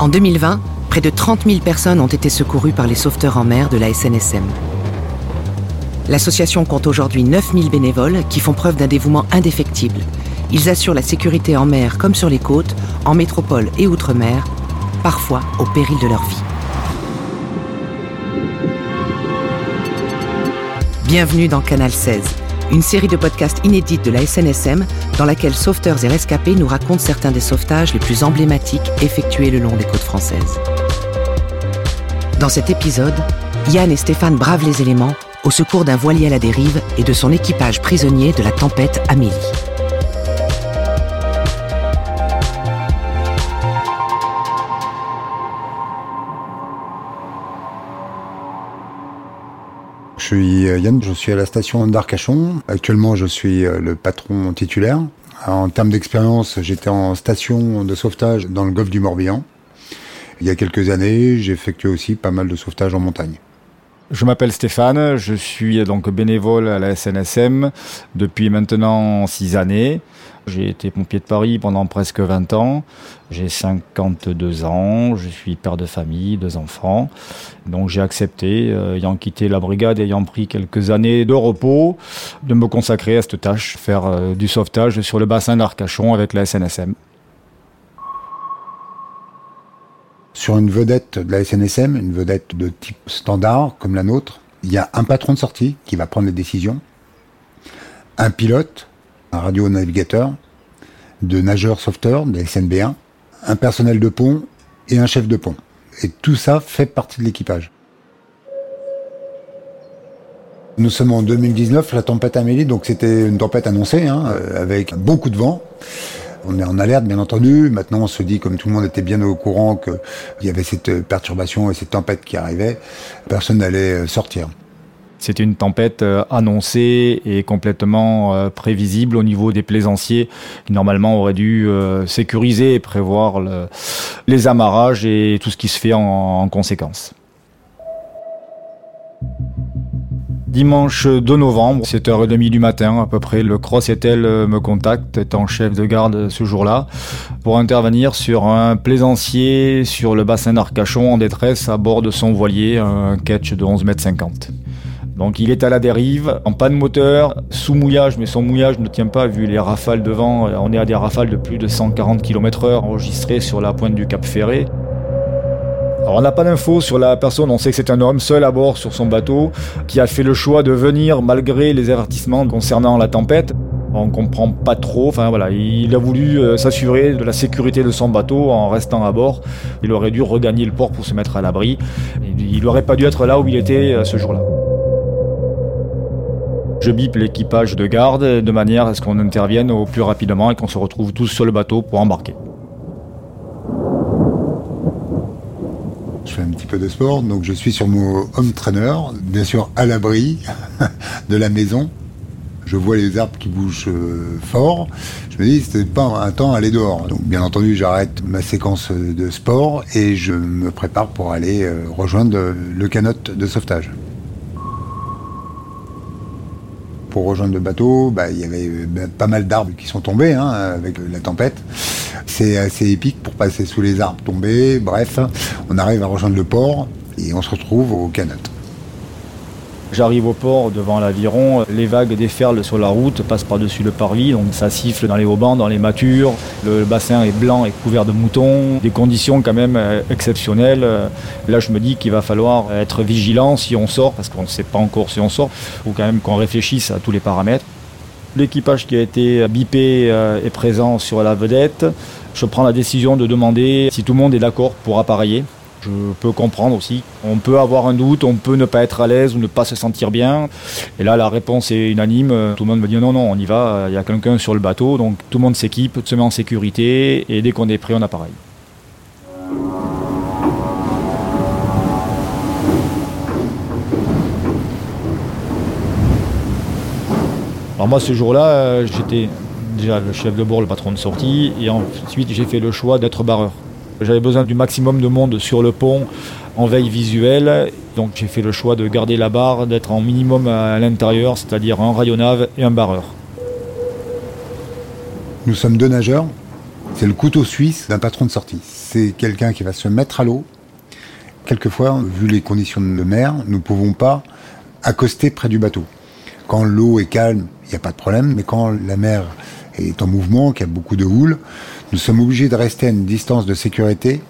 En 2020, près de 30 000 personnes ont été secourues par les sauveteurs en mer de la SNSM. L'association compte aujourd'hui 9 000 bénévoles qui font preuve d'un dévouement indéfectible. Ils assurent la sécurité en mer comme sur les côtes, en métropole et outre-mer, parfois au péril de leur vie. Bienvenue dans Canal 16, une série de podcasts inédits de la SNSM dans laquelle sauveteurs et rescapés nous racontent certains des sauvetages les plus emblématiques effectués le long des côtes françaises. Dans cet épisode, Yann et Stéphane bravent les éléments au secours d'un voilier à la dérive et de son équipage prisonnier de la tempête Amélie. Suis euh, Yann, je suis à la station d'Arcachon. Actuellement, je suis euh, le patron titulaire. En termes d'expérience, j'étais en station de sauvetage dans le golfe du Morbihan. Il y a quelques années, j'ai effectué aussi pas mal de sauvetage en montagne. Je m'appelle Stéphane, je suis donc bénévole à la SNSM depuis maintenant six années. J'ai été pompier de Paris pendant presque 20 ans. J'ai 52 ans, je suis père de famille, deux enfants. Donc j'ai accepté, euh, ayant quitté la brigade, ayant pris quelques années de repos, de me consacrer à cette tâche, faire euh, du sauvetage sur le bassin d'Arcachon avec la SNSM. Sur une vedette de la SNSM, une vedette de type standard comme la nôtre, il y a un patron de sortie qui va prendre les décisions, un pilote, un radio-navigateur, de nageurs sauveteurs de la SNB1, un personnel de pont et un chef de pont. Et tout ça fait partie de l'équipage. Nous sommes en 2019, la tempête Amélie, donc c'était une tempête annoncée, hein, avec beaucoup de vent. On est en alerte, bien entendu. Maintenant, on se dit, comme tout le monde était bien au courant qu'il y avait cette perturbation et cette tempête qui arrivait, personne n'allait sortir. C'était une tempête euh, annoncée et complètement euh, prévisible au niveau des plaisanciers qui normalement auraient dû euh, sécuriser et prévoir les amarrages et tout ce qui se fait en conséquence. Dimanche 2 novembre, 7h30 du matin à peu près, le Cross Etel me contacte, étant chef de garde ce jour-là, pour intervenir sur un plaisancier sur le bassin d'Arcachon en détresse à bord de son voilier, un catch de 11 mètres 50. Donc il est à la dérive, en panne moteur, sous mouillage, mais son mouillage ne tient pas vu les rafales de vent. On est à des rafales de plus de 140 km heure enregistrées sur la pointe du Cap Ferré. On n'a pas d'infos sur la personne, on sait que c'est un homme seul à bord sur son bateau qui a fait le choix de venir malgré les avertissements concernant la tempête. On comprend pas trop, enfin voilà, il a voulu euh, s'assurer de la sécurité de son bateau en restant à bord. Il aurait dû regagner le port pour se mettre à l'abri. Il n'aurait pas dû être là où il était euh, ce jour-là. Je bip l'équipage de garde de manière à ce qu'on intervienne au plus rapidement et qu'on se retrouve tous sur le bateau pour embarquer. Je fais un petit peu de sport, donc je suis sur mon home trainer, bien sûr à l'abri de la maison. Je vois les arbres qui bougent euh, fort. Je me dis, c'était pas un temps à aller dehors. Donc, bien entendu, j'arrête ma séquence de sport et je me prépare pour aller euh, rejoindre le canot de sauvetage pour rejoindre le bateau, bah, il y avait euh, pas mal d'arbres qui sont tombés hein, avec la tempête. C'est assez épique pour passer sous les arbres tombés. Bref, on arrive à rejoindre le port et on se retrouve au canot. J'arrive au port devant l'aviron, les vagues déferlent sur la route, passent par-dessus le parvis, donc ça siffle dans les haubans, dans les matures, le bassin est blanc et couvert de moutons, des conditions quand même euh, exceptionnelles. Là je me dis qu'il va falloir être vigilant si on sort, parce qu'on ne sait pas encore si on sort, faut quand même qu'on réfléchisse à tous les paramètres. L'équipage qui a été bipé euh, est présent sur la vedette. Je prends la décision de demander si tout le monde est d'accord pour appareiller. Je peux comprendre aussi. On peut avoir un doute, on peut ne pas être à l'aise ou ne pas se sentir bien. Et là, la réponse est unanime. Tout le monde me dit non, non, on y va. Il y a quelqu'un sur le bateau. Donc tout le monde s'équipe, se met en sécurité. Et dès qu'on est prêt, on appareille. Alors moi, ce jour-là, j'étais déjà le chef de bord, le patron de sortie. Et ensuite, j'ai fait le choix d'être barreur. J'avais besoin du maximum de monde sur le pont en veille visuelle. Donc j'ai fait le choix de garder la barre, d'être en minimum à l'intérieur, c'est-à-dire un rayonnave et un barreur. Nous sommes deux nageurs. C'est le couteau suisse d'un patron de sortie. c'est quelqu'un qui va se mettre à l'eau. Quelquefois, vu les conditions de mer, nous ne pouvons pas accoster près du bateau. Quand l'eau est calme, il n'y a pas de problème, mais quand la mer est en mouvement, qu'il y a beaucoup de houle, nous sommes obligés de rester à une distance de sécurité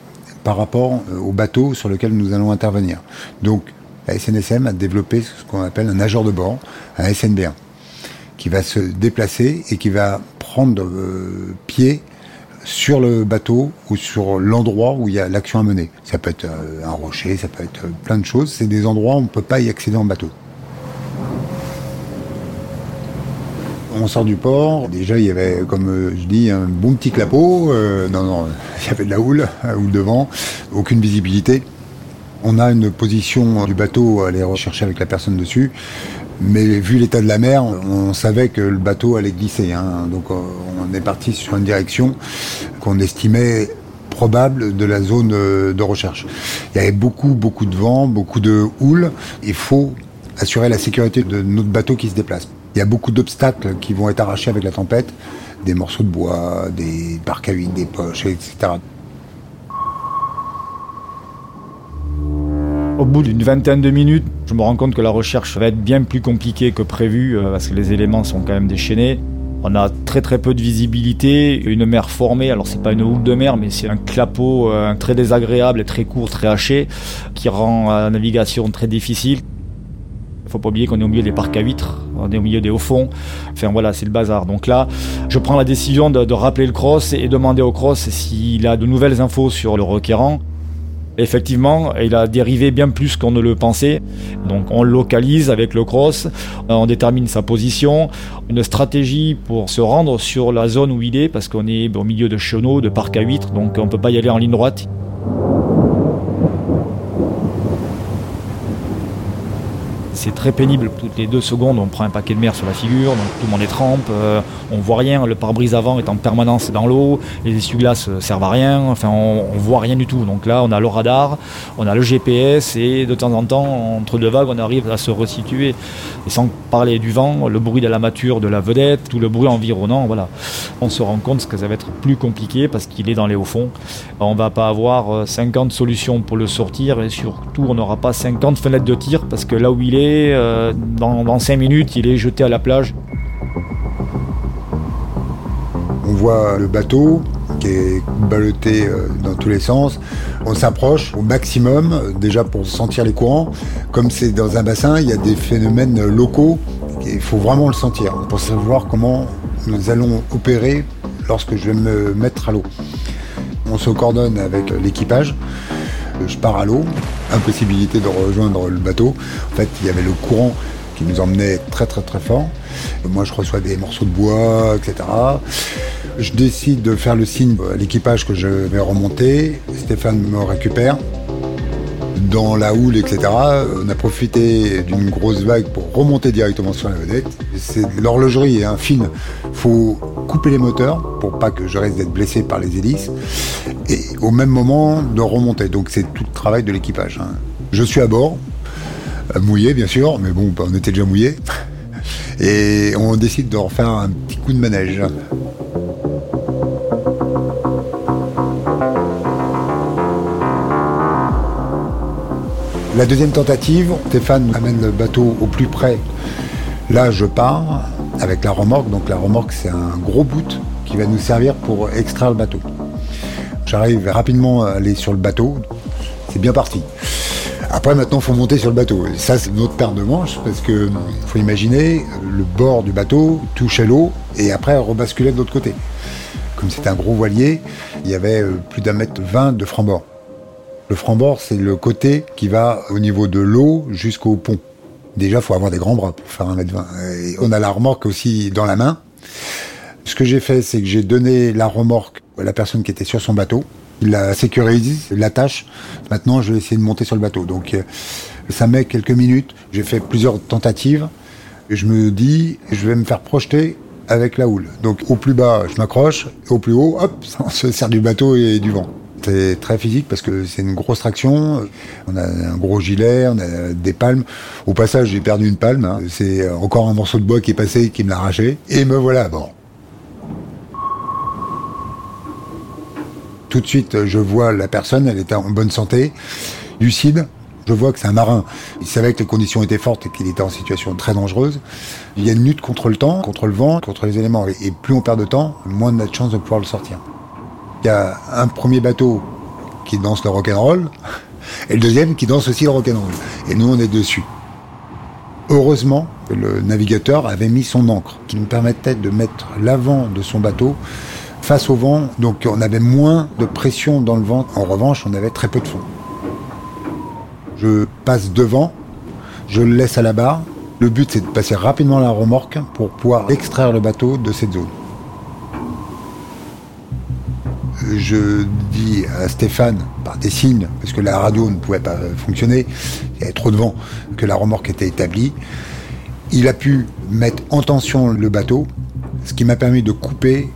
par rapport euh, au bateau sur lequel nous allons intervenir. Donc, la SNSM a développé ce qu'on appelle un nageur de bord, un SNB1, qui va se déplacer et qui va prendre euh, pied sur le bateau ou sur l'endroit où il y a l'action à mener. Ça peut être euh, un rocher, ça peut être plein de choses. C'est des endroits où on ne peut pas y accéder en bateau. On sort du port, déjà il y avait, comme euh, je dis, un bon petit clapot. non, non, il y avait de la houle, houle devant, aucune visibilité. On a une position du bateau à aller rechercher avec la personne dessus. Mais vu l'état de la mer, on savait que le bateau allait glisser. Hein. Donc euh, on est parti sur une direction qu'on estimait probable de la zone euh, de recherche. Il y avait beaucoup, beaucoup de vent, beaucoup de houle. Il faut assurer la sécurité de notre bateau qui se déplace. Il y a beaucoup d'obstacles qui vont être arrachés avec la tempête, des morceaux de bois, des barques à huile, des poches, etc. Au bout d'une vingtaine de minutes, je me rends compte que la recherche va être bien plus compliquée que prévu euh, parce que les éléments sont quand même déchaînés. On a très très peu de visibilité, une mer formée, alors c'est pas une houle de mer, mais c'est un clapot euh, très désagréable, très court, très haché, qui rend la navigation très difficile. Faut pas oublier qu'on est au milieu des parcs à huîtres, on est au milieu des hauts fonds. Enfin voilà, c'est le bazar. Donc là, je prends la décision de, rappeler le cross et demander au cross s'il a de nouvelles infos sur le requérant. Effectivement, il a dérivé bien plus qu'on ne le pensait. Donc on localise avec le cross, on détermine sa position, une stratégie pour se rendre sur la zone où il est, parce qu'on est au milieu de chenaux, de parc à huîtres, donc on ne peut pas y aller en ligne droite. C'est très pénible. Toutes les deux secondes, on prend un paquet de mer sur la figure, donc tout le monde est trempe, euh, on voit rien, le pare-brise avant est en permanence dans l'eau, les essuie-glaces euh, servent à rien, enfin on, on, voit rien du tout. Donc là, on a le radar, on a le GPS et de temps en temps, entre deux vagues, on arrive à se resituer. Et sans parler du vent, le bruit de la mature de la vedette, tout le bruit environnant, voilà. On se rend compte que ça va être plus compliqué parce qu'il est dans les hauts fonds. On va pas avoir 50 euh, solutions pour le sortir et surtout, on n'aura pas 50 fenêtres de tir parce que là où il est, euh, dans, 5 minutes, il est jeté à la plage. On voit le bateau qui est ballotté euh, dans tous les sens. On s'approche au maximum, déjà pour sentir les courants. Comme c'est dans un bassin, il y a des phénomènes locaux. Il faut vraiment le sentir pour savoir comment nous allons opérer lorsque je vais me mettre à l'eau. On se coordonne avec l'équipage je pars à l'eau, impossibilité de rejoindre le bateau. En fait, il y avait le courant qui nous emmenait très très très fort. Moi, je reçois des morceaux de bois, etc. Je décide de faire le signe à l'équipage que je vais remonter. Stéphane me récupère dans la houle, etc. On a profité d'une grosse vague pour remonter directement sur la vedette. C'est l'horlogerie un fine. Faut couper les moteurs pour pas que je reste d'être blessé par les hélices. Et au même moment de remonter. Donc c'est tout le travail de l'équipage. Hein. Je suis à bord, euh, mouillé bien sûr, mais bon, on était déjà mouillé. Et on décide de refaire un petit coup de manège. La deuxième tentative, Stéphane amène le bateau au plus près. Là, je pars avec la remorque. Donc la remorque, c'est un gros bout qui va nous servir pour extraire le bateau. J'arrive rapidement à aller sur le bateau. C'est bien parti. Après, maintenant, il faut monter sur le bateau. Ça, c'est notre paire de manches, parce que faut imaginer, le bord du bateau touche à l'eau, et après, rebasculer de l'autre côté. Comme c'est un gros voilier, il y avait euh, plus d'un mètre vingt de franc-bord. Le franc-bord, c'est le côté qui va au niveau de l'eau jusqu'au pont. Déjà, il faut avoir des grands bras pour faire un mètre vingt. On a la remorque aussi dans la main. Ce que j'ai fait, c'est que j'ai donné la remorque à la personne qui était sur son bateau. Il la sécurise, l'attache. Maintenant, je vais essayer de monter sur le bateau. Donc, euh, ça met quelques minutes. J'ai fait plusieurs tentatives. Je me dis, je vais me faire projeter avec la houle. Donc, au plus bas, je m'accroche. Au plus haut, hop, on se sert du bateau et du vent. C'est très physique parce que c'est une grosse traction. On a un gros gilet, on a des palmes. Au passage, j'ai perdu une palme. Hein. C'est encore un morceau de bois qui est passé, qui me l'a arraché. Et me voilà à bord. Tout de suite, je vois la personne, elle était en bonne santé, lucide. Je vois que c'est un marin. Il savait que les conditions étaient fortes et qu'il était en situation très dangereuse. Il y a une lutte contre le temps, contre le vent, contre les éléments. Et plus on perd de temps, moins on a de chances de pouvoir le sortir. Il y a un premier bateau qui danse le rock'n'roll et le deuxième qui danse aussi le rock'n'roll. Et nous, on est dessus. Heureusement, le navigateur avait mis son ancre qui nous permettait de mettre l'avant de son bateau face au vent, donc on avait moins de pression dans le vent. En revanche, on avait très peu de fond. Je passe devant, je le laisse à la barre. Le but, c'est de passer rapidement la remorque pour pouvoir extraire le bateau de cette zone. Je dis à Stéphane, par des signes, parce que la radio ne pouvait pas fonctionner, il y avait trop de vent, que la remorque était établie. Il a pu mettre en tension le bateau, ce qui m'a permis de couper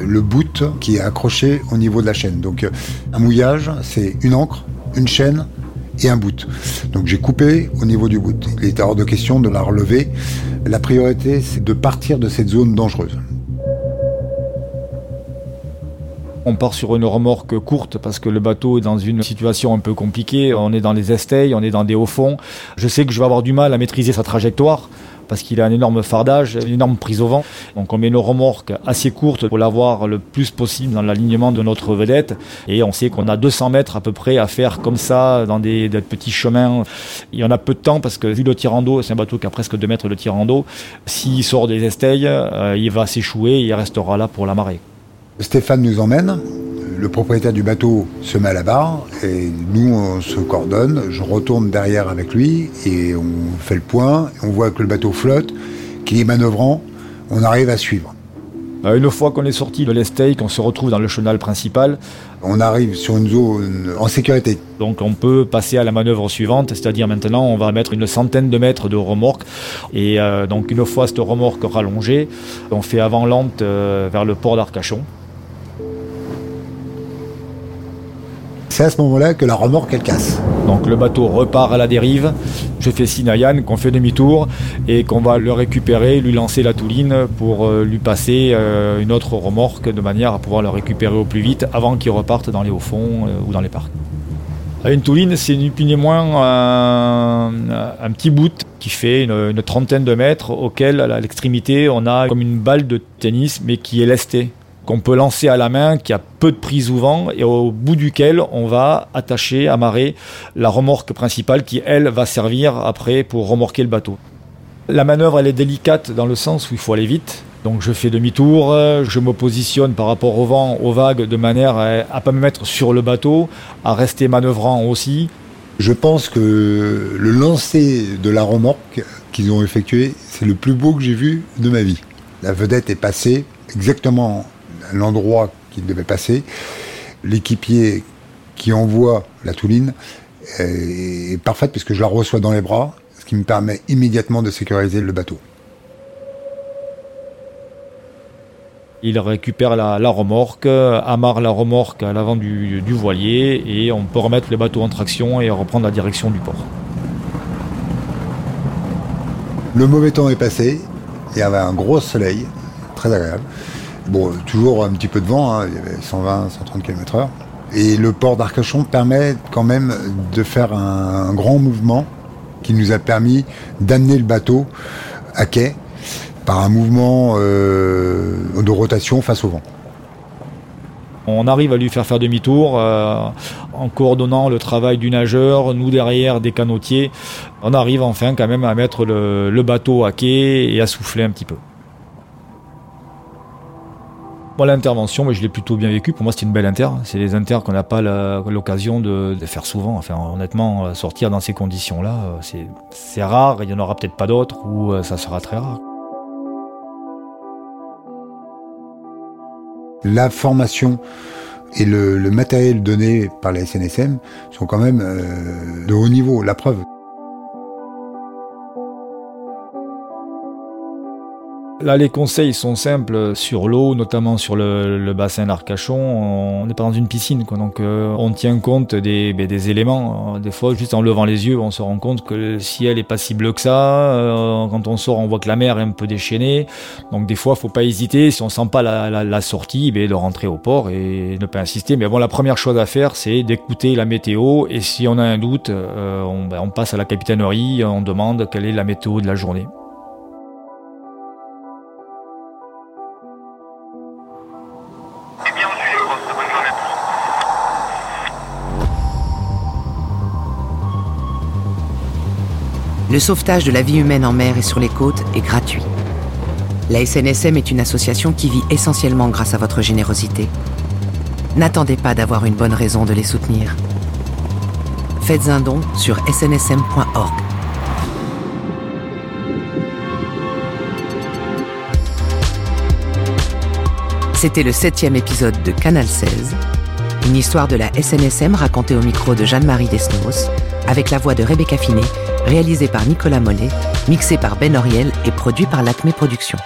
le bout qui est accroché au niveau de la chaîne. Donc un mouillage, c'est une encre, une chaîne et un bout. Donc j'ai coupé au niveau du bout. Il était hors de question de la relever. La priorité, c'est de partir de cette zone dangereuse. On part sur une remorque courte parce que le bateau est dans une situation un peu compliquée. On est dans les estailles, on est dans des hauts fonds. Je sais que je vais avoir du mal à maîtriser sa trajectoire parce qu'il a un énorme fardage, une énorme prise au vent. Donc on met une remorque assez courte pour l'avoir le plus possible dans l'alignement de notre vedette. Et on sait qu'on a 200 mètres à peu près à faire comme ça dans des, petits chemins. Il y en a peu de temps parce que vu le tirant d'eau, c'est un bateau qui a presque 2 mètres de tirant d'eau. S'il sort des estailles, euh, il va s'échouer et il restera là pour la marée. Stéphane nous emmène. Le propriétaire du bateau se met à la barre et nous on se coordonne. Je retourne derrière avec lui et on fait le point. On voit que le bateau flotte, qu'il est manœuvrant. On arrive à suivre. Euh, une fois qu'on est sorti de l'Estake, on se retrouve dans le chenal principal. On arrive sur une zone en sécurité. Donc on peut passer à la manœuvre suivante, c'est-à-dire maintenant on va mettre une centaine de mètres de remorque. Et euh, donc une fois cette remorque rallongée, on fait avant lente euh, vers le port d'Arcachon. C'est à ce moment-là que la remorque elle casse. Donc le bateau repart à la dérive. Je fais signe à Yann qu'on fait demi-tour et qu'on va le récupérer, lui lancer la touline pour euh, lui passer euh, une autre remorque de manière à pouvoir le récupérer au plus vite avant qu'il reparte dans les hauts fonds euh, ou dans les parcs. Une touline, c'est ni plus ni moins un, petit bout qui fait une, une, trentaine de mètres auquel à l'extrémité on a comme une balle de tennis mais qui est lestée qu'on peut lancer à la main, qui a peu de prise au vent et au bout duquel on va attacher, amarrer la remorque principale qui, elle, va servir après pour remorquer le bateau. La manœuvre, elle est délicate dans le sens où il faut aller vite. Donc je fais demi-tour, je me positionne par rapport au vent, aux vagues, de manière à ne pas me mettre sur le bateau, à rester manœuvrant aussi. Je pense que le lancer de la remorque qu'ils ont effectué, c'est le plus beau que j'ai vu de ma vie. La vedette est passée exactement l'endroit qu'il devait passer. L'équipier qui envoie la touline est parfaite puisque je la reçois dans les bras, ce qui me permet immédiatement de sécuriser le bateau. Il récupère la, remorque, amarre la remorque à l'avant du, du, voilier et on peut remettre le bateau en traction et reprendre la direction du port. Le mauvais temps est passé, il y avait un gros soleil, très agréable. Bon, toujours un petit peu de vent, hein, il y avait 120, 130 km/h. Et le port d'Arcachon permet quand même de faire un, grand mouvement qui nous a permis d'amener le bateau à quai par un mouvement euh, de rotation face au vent. On arrive à lui faire faire demi-tour euh, en coordonnant le travail du nageur, nous derrière des canotiers. On arrive enfin quand même à mettre le bateau à quai et à souffler un petit peu l'intervention, je l'ai plutôt bien vécu. Pour moi, c'est une belle inter. C'est les inters qu'on n'a pas l'occasion de, faire souvent. Enfin, honnêtement, euh, sortir dans ces conditions-là, euh, c'est rare. Il n'y en aura peut-être pas d'autres ou euh, ça sera très rare. La formation et le, matériel donné par la SNSM sont quand même de haut niveau. La preuve. Là, les conseils sont simples sur l'eau, notamment sur le, bassin d'Arcachon. On n'est pas dans une piscine, quoi, donc euh, on tient compte des, ben, éléments. Des fois, juste en levant les yeux, on se rend compte que le ciel est pas si bleu que ça. Euh, quand on sort, on voit que la mer est un peu déchaînée. Donc des fois, faut pas hésiter. Si on sent pas la, sortie, ben, de rentrer au port et ne pas insister. Mais bon, la première chose à faire, c'est d'écouter la météo. Et si on a un doute, euh, ben, on passe à la capitainerie, on demande quelle est la météo de la journée. Le sauvetage de la vie humaine en mer et sur les côtes est gratuit. La SNSM est une association qui vit essentiellement grâce à votre générosité. N'attendez pas d'avoir une bonne raison de les soutenir. Faites un don sur snsm.org. C'était le septième épisode de Canal 16, une histoire de la SNSM racontée au micro de Jeanne-Marie Desnos, avec la voix de Rebecca Finet réalisé par Nicolas Mollet, mixé par Ben Oriel et produit par l'Acme Productions.